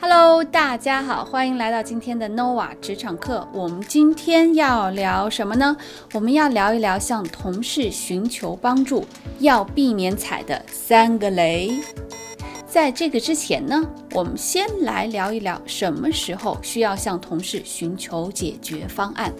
Hello，大家好，欢迎来到今天的 Nova 职场课。我们今天要聊什么呢？我们要聊一聊向同事寻求帮助要避免踩的三个雷。在这个之前呢，我们先来聊一聊什么时候需要向同事寻求解决方案。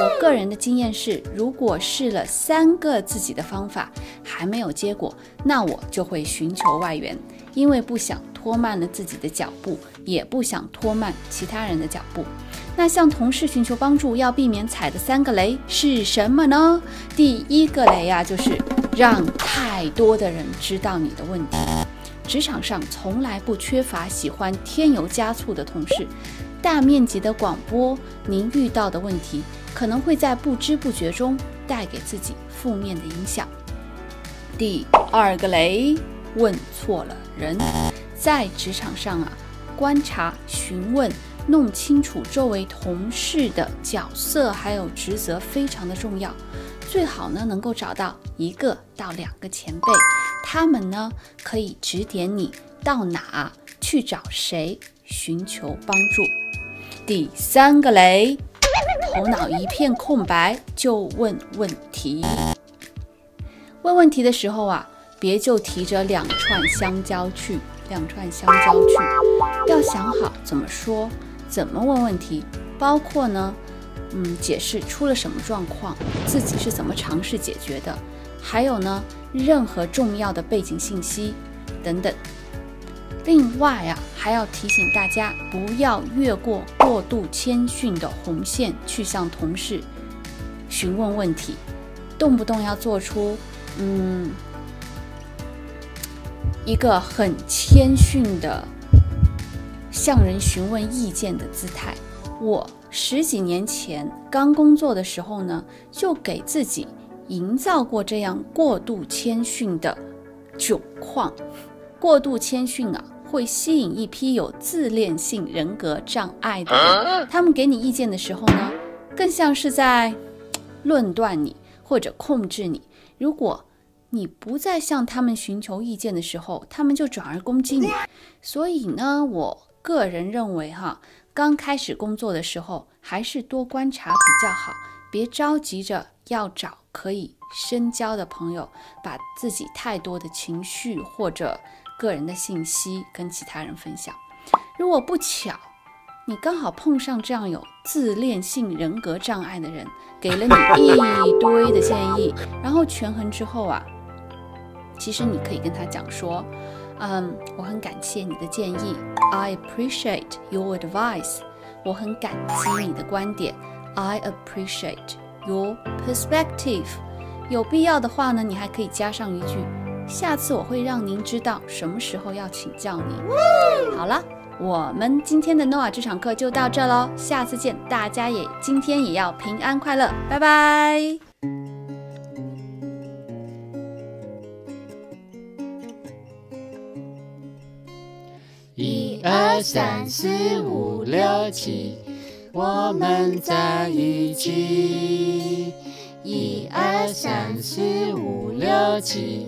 我个人的经验是，如果试了三个自己的方法还没有结果，那我就会寻求外援，因为不想。拖慢了自己的脚步，也不想拖慢其他人的脚步。那向同事寻求帮助要避免踩的三个雷是什么呢？第一个雷呀，就是让太多的人知道你的问题。职场上从来不缺乏喜欢添油加醋的同事，大面积的广播您遇到的问题，可能会在不知不觉中带给自己负面的影响。第二个雷，问错了人。在职场上啊，观察、询问、弄清楚周围同事的角色还有职责非常的重要。最好呢能够找到一个到两个前辈，他们呢可以指点你到哪去找谁寻求帮助。第三个雷，头脑一片空白就问问题。问问题的时候啊，别就提着两串香蕉去。两串香蕉去，要想好怎么说，怎么问问题，包括呢，嗯，解释出了什么状况，自己是怎么尝试解决的，还有呢，任何重要的背景信息等等。另外啊，还要提醒大家，不要越过过度谦逊的红线去向同事询问问题，动不动要做出嗯。一个很谦逊的向人询问意见的姿态。我十几年前刚工作的时候呢，就给自己营造过这样过度谦逊的窘况。过度谦逊啊，会吸引一批有自恋性人格障碍的人。他们给你意见的时候呢，更像是在论断你或者控制你。如果你不再向他们寻求意见的时候，他们就转而攻击你。所以呢，我个人认为哈，刚开始工作的时候，还是多观察比较好，别着急着要找可以深交的朋友，把自己太多的情绪或者个人的信息跟其他人分享。如果不巧，你刚好碰上这样有自恋性人格障碍的人，给了你一堆的建议，然后权衡之后啊。其实你可以跟他讲说，嗯，我很感谢你的建议，I appreciate your advice。我很感激你的观点，I appreciate your perspective。有必要的话呢，你还可以加上一句，下次我会让您知道什么时候要请教你。好了，我们今天的 Noah 这场课就到这喽，下次见，大家也今天也要平安快乐，拜拜。一二三四五六七，我们在一起。一二三四五六七，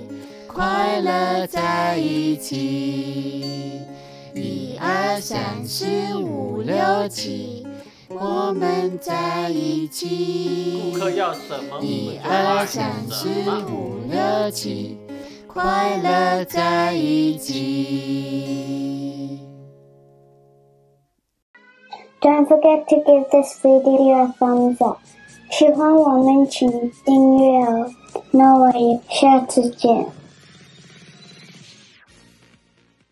快乐在一起。一二三四五六七，我们在一起。顾客要什么？一二三四五六七，快乐在一起。Don't forget to give this video a thumbs up。喜欢我们请订阅哦。那我也下次见。